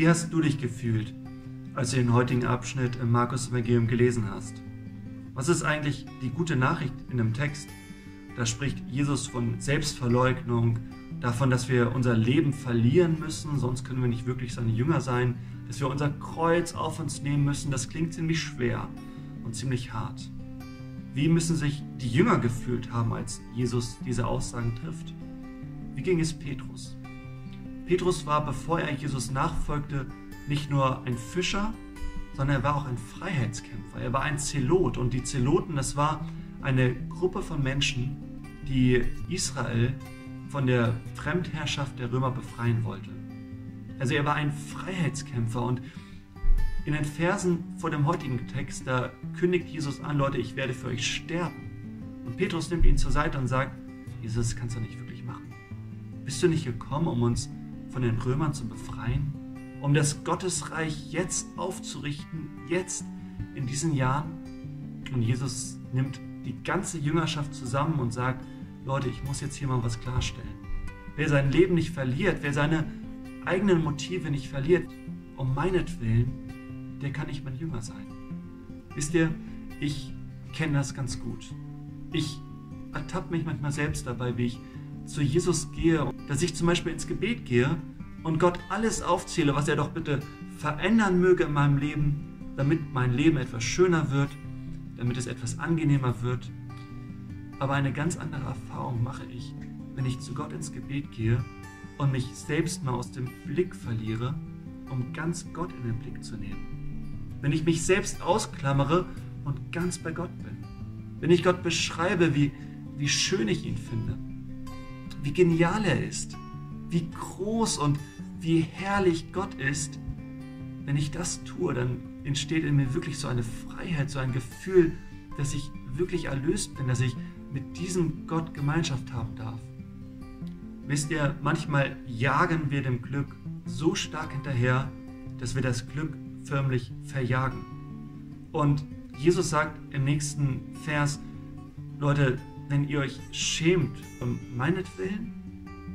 Wie hast du dich gefühlt, als du den heutigen Abschnitt im Markus Evangelium gelesen hast? Was ist eigentlich die gute Nachricht in dem Text? Da spricht Jesus von Selbstverleugnung, davon, dass wir unser Leben verlieren müssen, sonst können wir nicht wirklich seine Jünger sein, dass wir unser Kreuz auf uns nehmen müssen. Das klingt ziemlich schwer und ziemlich hart. Wie müssen sich die Jünger gefühlt haben, als Jesus diese Aussagen trifft? Wie ging es Petrus? Petrus war, bevor er Jesus nachfolgte, nicht nur ein Fischer, sondern er war auch ein Freiheitskämpfer. Er war ein Zelot und die Zeloten, das war eine Gruppe von Menschen, die Israel von der Fremdherrschaft der Römer befreien wollte. Also er war ein Freiheitskämpfer und in den Versen vor dem heutigen Text, da kündigt Jesus an, Leute, ich werde für euch sterben. Und Petrus nimmt ihn zur Seite und sagt, Jesus, das kannst du nicht wirklich machen. Bist du nicht gekommen, um uns von den Römern zu befreien? Um das Gottesreich jetzt aufzurichten, jetzt in diesen Jahren? Und Jesus nimmt die ganze Jüngerschaft zusammen und sagt, Leute, ich muss jetzt hier mal was klarstellen. Wer sein Leben nicht verliert, wer seine eigenen Motive nicht verliert, um meinetwillen, der kann nicht mein Jünger sein. Wisst ihr, ich kenne das ganz gut. Ich ertappe mich manchmal selbst dabei, wie ich zu Jesus gehe, dass ich zum Beispiel ins Gebet gehe und Gott alles aufzähle, was er doch bitte verändern möge in meinem Leben, damit mein Leben etwas schöner wird, damit es etwas angenehmer wird, aber eine ganz andere Erfahrung mache ich, wenn ich zu Gott ins Gebet gehe und mich selbst mal aus dem Blick verliere, um ganz Gott in den Blick zu nehmen. Wenn ich mich selbst ausklammere und ganz bei Gott bin. Wenn ich Gott beschreibe, wie, wie schön ich ihn finde, wie genial er ist, wie groß und wie herrlich Gott ist. Wenn ich das tue, dann entsteht in mir wirklich so eine Freiheit, so ein Gefühl, dass ich wirklich erlöst bin, dass ich mit diesem Gott Gemeinschaft haben darf. Wisst ihr, manchmal jagen wir dem Glück so stark hinterher, dass wir das Glück förmlich verjagen. Und Jesus sagt im nächsten Vers, Leute, wenn ihr euch schämt um meinetwillen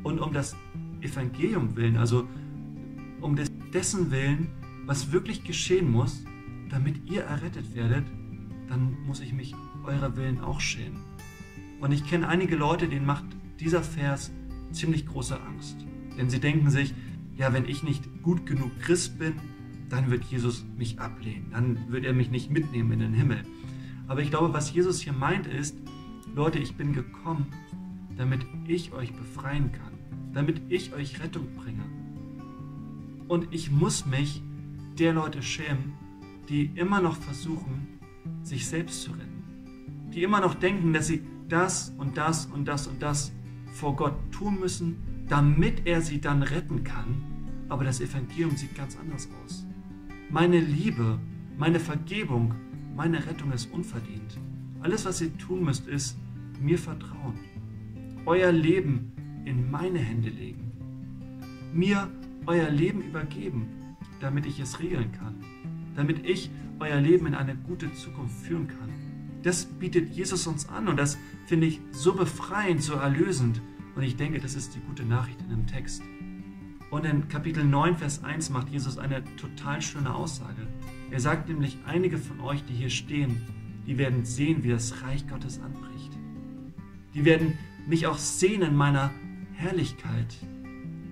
und um das Evangelium willen, also um dessen Willen, was wirklich geschehen muss, damit ihr errettet werdet, dann muss ich mich eurer Willen auch schämen. Und ich kenne einige Leute, denen macht dieser Vers ziemlich große Angst. Denn sie denken sich, ja, wenn ich nicht gut genug Christ bin, dann wird Jesus mich ablehnen, dann wird er mich nicht mitnehmen in den Himmel. Aber ich glaube, was Jesus hier meint ist, Leute, ich bin gekommen, damit ich euch befreien kann, damit ich euch Rettung bringe. Und ich muss mich der Leute schämen, die immer noch versuchen, sich selbst zu retten. Die immer noch denken, dass sie das und das und das und das vor Gott tun müssen, damit er sie dann retten kann. Aber das Evangelium sieht ganz anders aus. Meine Liebe, meine Vergebung, meine Rettung ist unverdient. Alles, was ihr tun müsst, ist mir vertrauen. Euer Leben in meine Hände legen. Mir euer Leben übergeben, damit ich es regeln kann. Damit ich euer Leben in eine gute Zukunft führen kann. Das bietet Jesus uns an und das finde ich so befreiend, so erlösend. Und ich denke, das ist die gute Nachricht in dem Text. Und in Kapitel 9, Vers 1 macht Jesus eine total schöne Aussage. Er sagt nämlich, einige von euch, die hier stehen, die werden sehen, wie das Reich Gottes anbricht. Die werden mich auch sehen in meiner Herrlichkeit.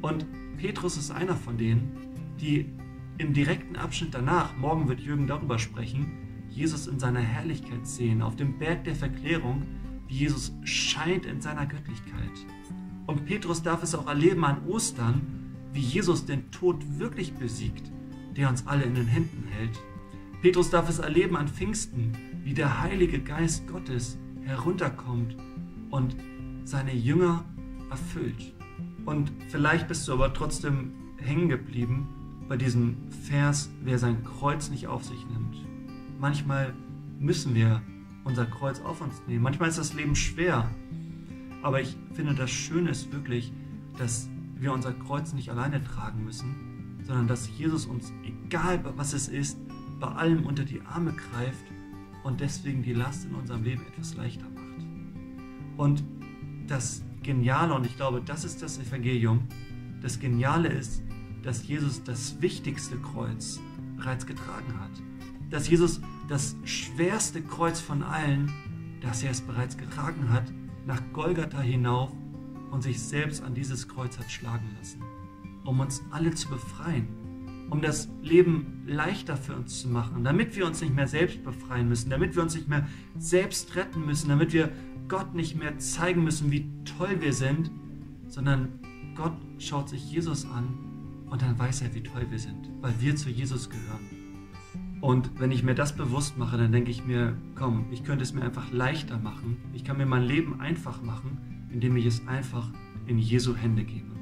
Und Petrus ist einer von denen, die im direkten Abschnitt danach, morgen wird Jürgen darüber sprechen, Jesus in seiner Herrlichkeit sehen, auf dem Berg der Verklärung, wie Jesus scheint in seiner Göttlichkeit. Und Petrus darf es auch erleben an Ostern, wie Jesus den Tod wirklich besiegt, der uns alle in den Händen hält. Petrus darf es erleben an Pfingsten, wie der Heilige Geist Gottes herunterkommt und seine Jünger erfüllt. Und vielleicht bist du aber trotzdem hängen geblieben bei diesem Vers, wer sein Kreuz nicht auf sich nimmt. Manchmal müssen wir unser Kreuz auf uns nehmen. Manchmal ist das Leben schwer. Aber ich finde, das Schöne ist wirklich, dass wir unser Kreuz nicht alleine tragen müssen, sondern dass Jesus uns, egal was es ist, bei allem unter die Arme greift und deswegen die Last in unserem Leben etwas leichter macht. Und das Geniale, und ich glaube, das ist das Evangelium, das Geniale ist, dass Jesus das wichtigste Kreuz bereits getragen hat. Dass Jesus das schwerste Kreuz von allen, dass er es bereits getragen hat, nach Golgatha hinauf und sich selbst an dieses Kreuz hat schlagen lassen, um uns alle zu befreien, um das Leben leichter für uns zu machen, damit wir uns nicht mehr selbst befreien müssen, damit wir uns nicht mehr selbst retten müssen, damit wir Gott nicht mehr zeigen müssen, wie toll wir sind, sondern Gott schaut sich Jesus an und dann weiß er, wie toll wir sind, weil wir zu Jesus gehören. Und wenn ich mir das bewusst mache, dann denke ich mir, komm, ich könnte es mir einfach leichter machen. Ich kann mir mein Leben einfach machen, indem ich es einfach in Jesu Hände gebe.